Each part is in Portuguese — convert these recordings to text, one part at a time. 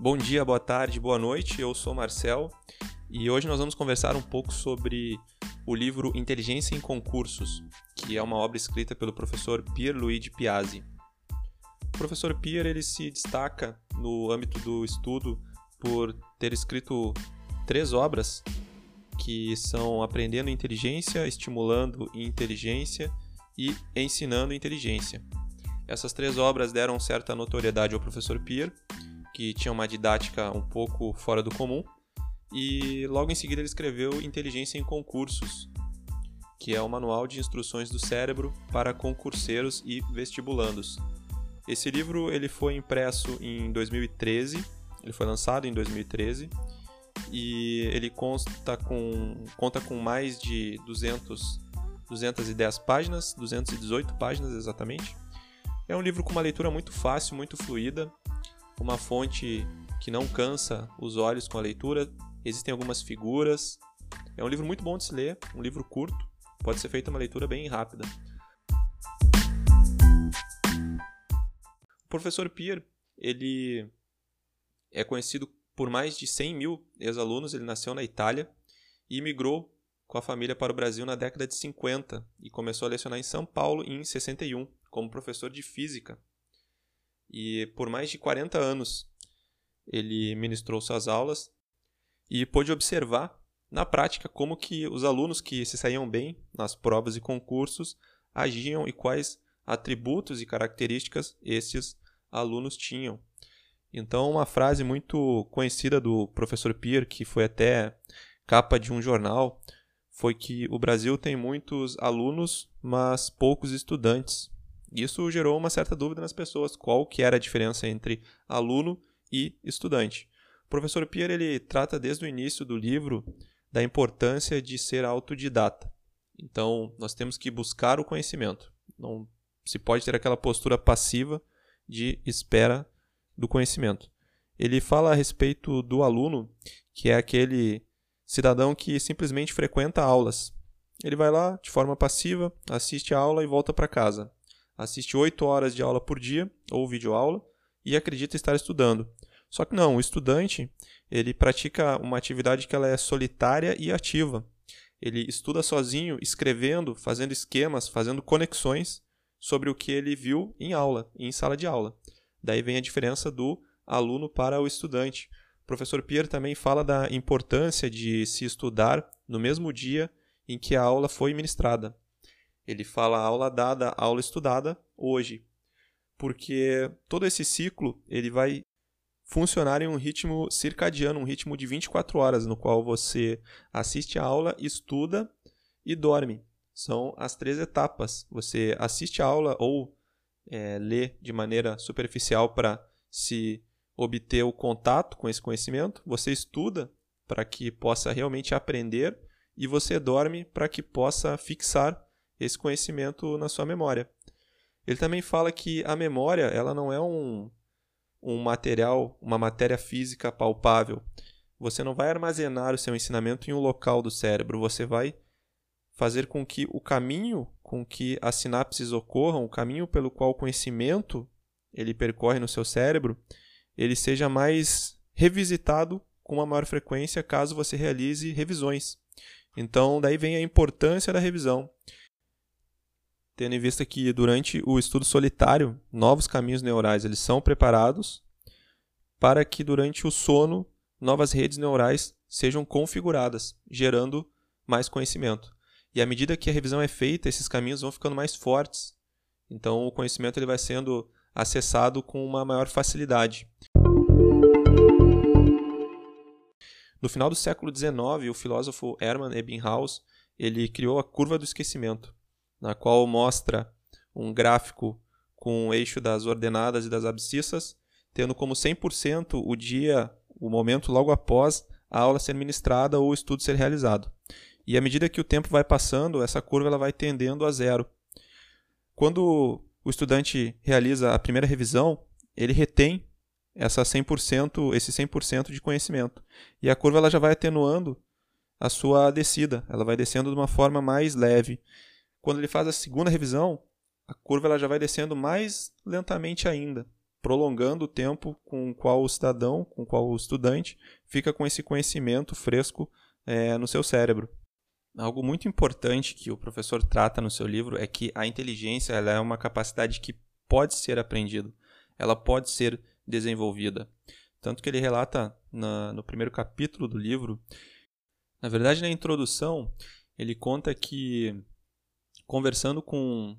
Bom dia, boa tarde, boa noite. Eu sou Marcel e hoje nós vamos conversar um pouco sobre o livro Inteligência em Concursos, que é uma obra escrita pelo professor Pierluigi Piazzi. O professor Pier ele se destaca no âmbito do estudo por ter escrito três obras que são Aprendendo Inteligência, Estimulando Inteligência e Ensinando Inteligência. Essas três obras deram certa notoriedade ao professor Pier que tinha uma didática um pouco fora do comum. E logo em seguida ele escreveu Inteligência em Concursos, que é o manual de instruções do cérebro para concurseiros e vestibulandos. Esse livro ele foi impresso em 2013, ele foi lançado em 2013 e ele consta com, conta com mais de 200, 210 páginas, 218 páginas exatamente. É um livro com uma leitura muito fácil, muito fluida, uma fonte que não cansa os olhos com a leitura. Existem algumas figuras. É um livro muito bom de se ler, um livro curto, pode ser feita uma leitura bem rápida. O professor Pier, ele é conhecido por mais de 100 mil ex-alunos. Ele nasceu na Itália e migrou com a família para o Brasil na década de 50 e começou a lecionar em São Paulo em 61 como professor de física e por mais de 40 anos ele ministrou suas aulas e pôde observar na prática como que os alunos que se saíam bem nas provas e concursos agiam e quais atributos e características esses alunos tinham. Então, uma frase muito conhecida do professor Pier, que foi até capa de um jornal, foi que o Brasil tem muitos alunos, mas poucos estudantes. Isso gerou uma certa dúvida nas pessoas, qual que era a diferença entre aluno e estudante. O professor Pierre ele trata desde o início do livro da importância de ser autodidata. Então, nós temos que buscar o conhecimento. Não se pode ter aquela postura passiva de espera do conhecimento. Ele fala a respeito do aluno, que é aquele cidadão que simplesmente frequenta aulas. Ele vai lá de forma passiva, assiste a aula e volta para casa assiste 8 horas de aula por dia, ou videoaula, e acredita estar estudando. Só que não, o estudante, ele pratica uma atividade que ela é solitária e ativa. Ele estuda sozinho, escrevendo, fazendo esquemas, fazendo conexões sobre o que ele viu em aula, em sala de aula. Daí vem a diferença do aluno para o estudante. O professor Pierre também fala da importância de se estudar no mesmo dia em que a aula foi ministrada. Ele fala aula dada, aula estudada hoje. Porque todo esse ciclo ele vai funcionar em um ritmo circadiano, um ritmo de 24 horas, no qual você assiste a aula, estuda e dorme. São as três etapas. Você assiste a aula ou é, lê de maneira superficial para se obter o contato com esse conhecimento, você estuda para que possa realmente aprender e você dorme para que possa fixar esse conhecimento na sua memória. Ele também fala que a memória ela não é um, um material, uma matéria física palpável. Você não vai armazenar o seu ensinamento em um local do cérebro, você vai fazer com que o caminho com que as sinapses ocorram, o caminho pelo qual o conhecimento ele percorre no seu cérebro, ele seja mais revisitado com uma maior frequência caso você realize revisões. Então, daí vem a importância da revisão tendo em vista que durante o estudo solitário, novos caminhos neurais eles são preparados para que durante o sono novas redes neurais sejam configuradas, gerando mais conhecimento. E à medida que a revisão é feita, esses caminhos vão ficando mais fortes. Então o conhecimento ele vai sendo acessado com uma maior facilidade. No final do século XIX, o filósofo Hermann Ebbinghaus ele criou a curva do esquecimento na qual mostra um gráfico com o eixo das ordenadas e das abscissas, tendo como 100% o dia, o momento logo após a aula ser ministrada ou o estudo ser realizado. E à medida que o tempo vai passando, essa curva ela vai tendendo a zero. Quando o estudante realiza a primeira revisão, ele retém essa 100%, esse 100% de conhecimento. E a curva ela já vai atenuando a sua descida, ela vai descendo de uma forma mais leve. Quando ele faz a segunda revisão, a curva ela já vai descendo mais lentamente ainda, prolongando o tempo com o qual o cidadão, com o qual o estudante fica com esse conhecimento fresco é, no seu cérebro. Algo muito importante que o professor trata no seu livro é que a inteligência ela é uma capacidade que pode ser aprendida, ela pode ser desenvolvida. Tanto que ele relata na, no primeiro capítulo do livro, na verdade, na introdução, ele conta que, conversando com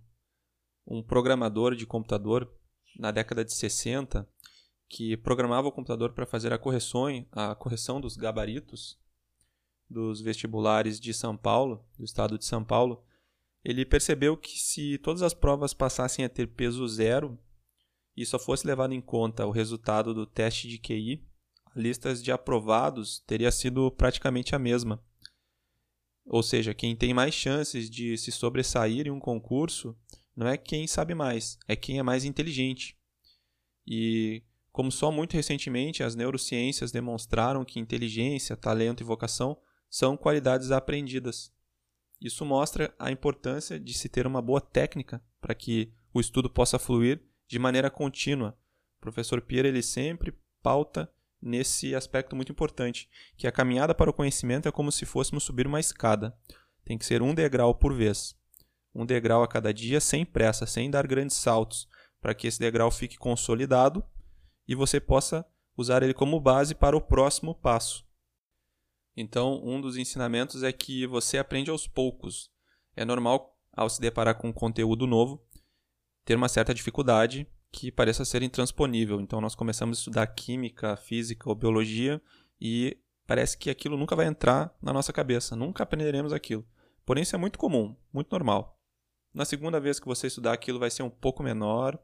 um programador de computador na década de 60, que programava o computador para fazer a correção, a correção dos gabaritos dos vestibulares de São Paulo, do estado de São Paulo, ele percebeu que se todas as provas passassem a ter peso zero e só fosse levado em conta o resultado do teste de QI, a lista de aprovados teria sido praticamente a mesma. Ou seja, quem tem mais chances de se sobressair em um concurso não é quem sabe mais, é quem é mais inteligente. E como só muito recentemente as neurociências demonstraram que inteligência, talento e vocação são qualidades aprendidas. Isso mostra a importância de se ter uma boa técnica para que o estudo possa fluir de maneira contínua. O professor Pierre ele sempre pauta nesse aspecto muito importante, que a caminhada para o conhecimento é como se fôssemos subir uma escada. Tem que ser um degrau por vez. Um degrau a cada dia, sem pressa, sem dar grandes saltos, para que esse degrau fique consolidado e você possa usar ele como base para o próximo passo. Então, um dos ensinamentos é que você aprende aos poucos. É normal, ao se deparar com um conteúdo novo, ter uma certa dificuldade que pareça ser intransponível. Então nós começamos a estudar química, física ou biologia e parece que aquilo nunca vai entrar na nossa cabeça, nunca aprenderemos aquilo. Porém isso é muito comum, muito normal. Na segunda vez que você estudar aquilo vai ser um pouco menor,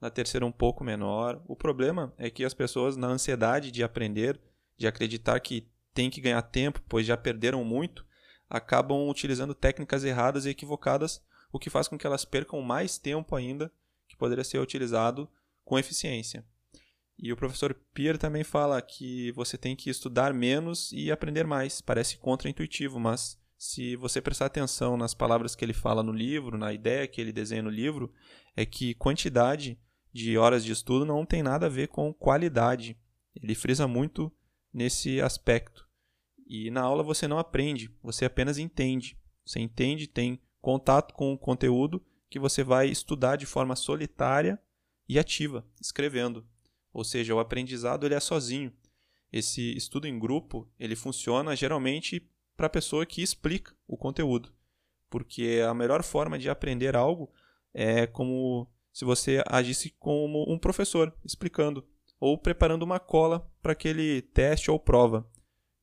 na terceira um pouco menor. O problema é que as pessoas na ansiedade de aprender, de acreditar que tem que ganhar tempo, pois já perderam muito, acabam utilizando técnicas erradas e equivocadas, o que faz com que elas percam mais tempo ainda que poderia ser utilizado com eficiência. E o professor Pierre também fala que você tem que estudar menos e aprender mais. Parece contraintuitivo, mas se você prestar atenção nas palavras que ele fala no livro, na ideia que ele desenha no livro, é que quantidade de horas de estudo não tem nada a ver com qualidade. Ele frisa muito nesse aspecto. E na aula você não aprende, você apenas entende. Você entende, tem contato com o conteúdo que você vai estudar de forma solitária e ativa, escrevendo. Ou seja, o aprendizado ele é sozinho. Esse estudo em grupo, ele funciona geralmente para a pessoa que explica o conteúdo. Porque a melhor forma de aprender algo é como se você agisse como um professor, explicando ou preparando uma cola para aquele teste ou prova.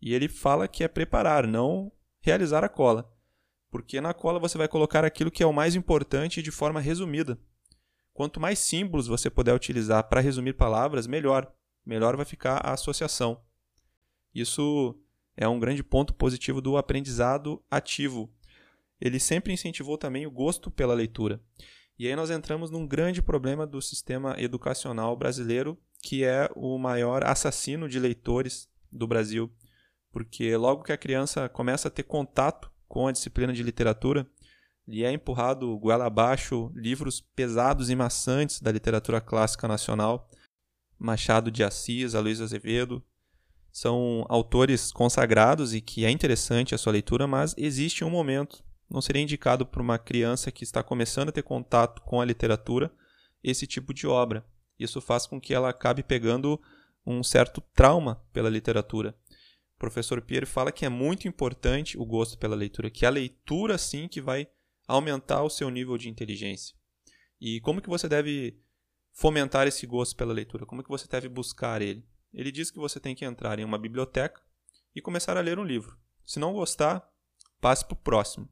E ele fala que é preparar, não realizar a cola porque na cola você vai colocar aquilo que é o mais importante de forma resumida. Quanto mais símbolos você puder utilizar para resumir palavras, melhor. Melhor vai ficar a associação. Isso é um grande ponto positivo do aprendizado ativo. Ele sempre incentivou também o gosto pela leitura. E aí nós entramos num grande problema do sistema educacional brasileiro, que é o maior assassino de leitores do Brasil. Porque logo que a criança começa a ter contato com a disciplina de literatura, lhe é empurrado goela abaixo livros pesados e maçantes da literatura clássica nacional, Machado de Assis, Aloysio Azevedo, são autores consagrados e que é interessante a sua leitura, mas existe um momento, não seria indicado para uma criança que está começando a ter contato com a literatura esse tipo de obra. Isso faz com que ela acabe pegando um certo trauma pela literatura professor Pierre fala que é muito importante o gosto pela leitura, que é a leitura sim que vai aumentar o seu nível de inteligência. E como que você deve fomentar esse gosto pela leitura? Como que você deve buscar ele? Ele diz que você tem que entrar em uma biblioteca e começar a ler um livro. Se não gostar, passe para o próximo.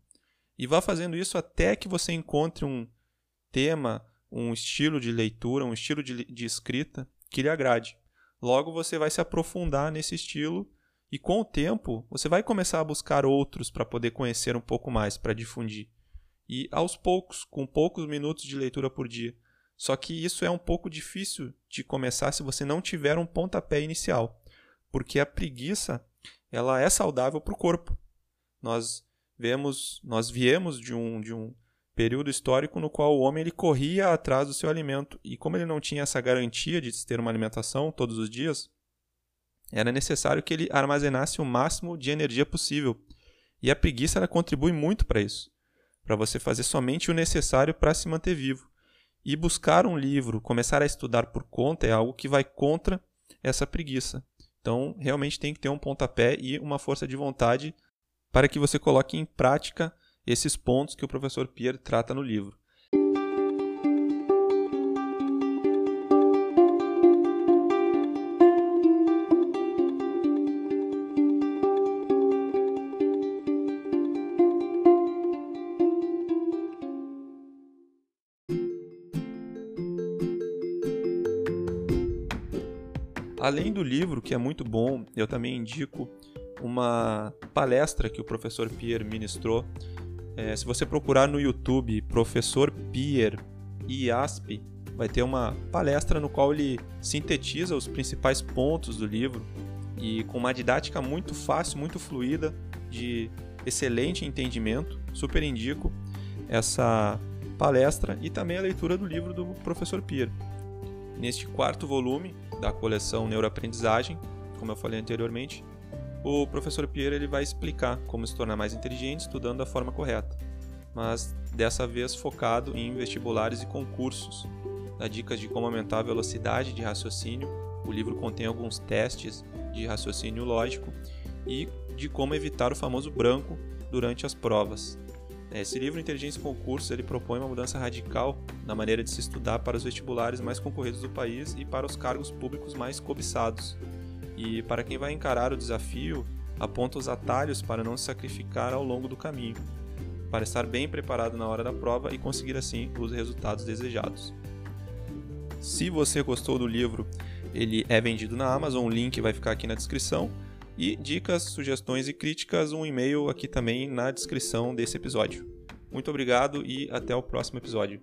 E vá fazendo isso até que você encontre um tema, um estilo de leitura, um estilo de, de escrita que lhe agrade. Logo você vai se aprofundar nesse estilo e com o tempo, você vai começar a buscar outros para poder conhecer um pouco mais, para difundir. E aos poucos, com poucos minutos de leitura por dia. Só que isso é um pouco difícil de começar se você não tiver um pontapé inicial, porque a preguiça, ela é saudável para o corpo. Nós vemos, nós viemos de um de um período histórico no qual o homem ele corria atrás do seu alimento e como ele não tinha essa garantia de ter uma alimentação todos os dias, era necessário que ele armazenasse o máximo de energia possível. E a preguiça ela contribui muito para isso, para você fazer somente o necessário para se manter vivo. E buscar um livro, começar a estudar por conta é algo que vai contra essa preguiça. Então, realmente tem que ter um pontapé e uma força de vontade para que você coloque em prática esses pontos que o professor Pierre trata no livro. Além do livro, que é muito bom, eu também indico uma palestra que o professor Pierre ministrou. É, se você procurar no YouTube Professor Pierre IASP, vai ter uma palestra no qual ele sintetiza os principais pontos do livro e com uma didática muito fácil, muito fluida, de excelente entendimento. Super indico essa palestra e também a leitura do livro do professor Pierre. Neste quarto volume, da coleção Neuroaprendizagem, como eu falei anteriormente, o professor Pierre ele vai explicar como se tornar mais inteligente estudando da forma correta, mas dessa vez focado em vestibulares e concursos. Dá dicas de como aumentar a velocidade de raciocínio, o livro contém alguns testes de raciocínio lógico e de como evitar o famoso branco durante as provas. Esse livro, Inteligência e Concurso, ele propõe uma mudança radical na maneira de se estudar para os vestibulares mais concorridos do país e para os cargos públicos mais cobiçados. E para quem vai encarar o desafio, aponta os atalhos para não se sacrificar ao longo do caminho, para estar bem preparado na hora da prova e conseguir assim os resultados desejados. Se você gostou do livro, ele é vendido na Amazon, o link vai ficar aqui na descrição. E dicas, sugestões e críticas, um e-mail aqui também na descrição desse episódio. Muito obrigado e até o próximo episódio.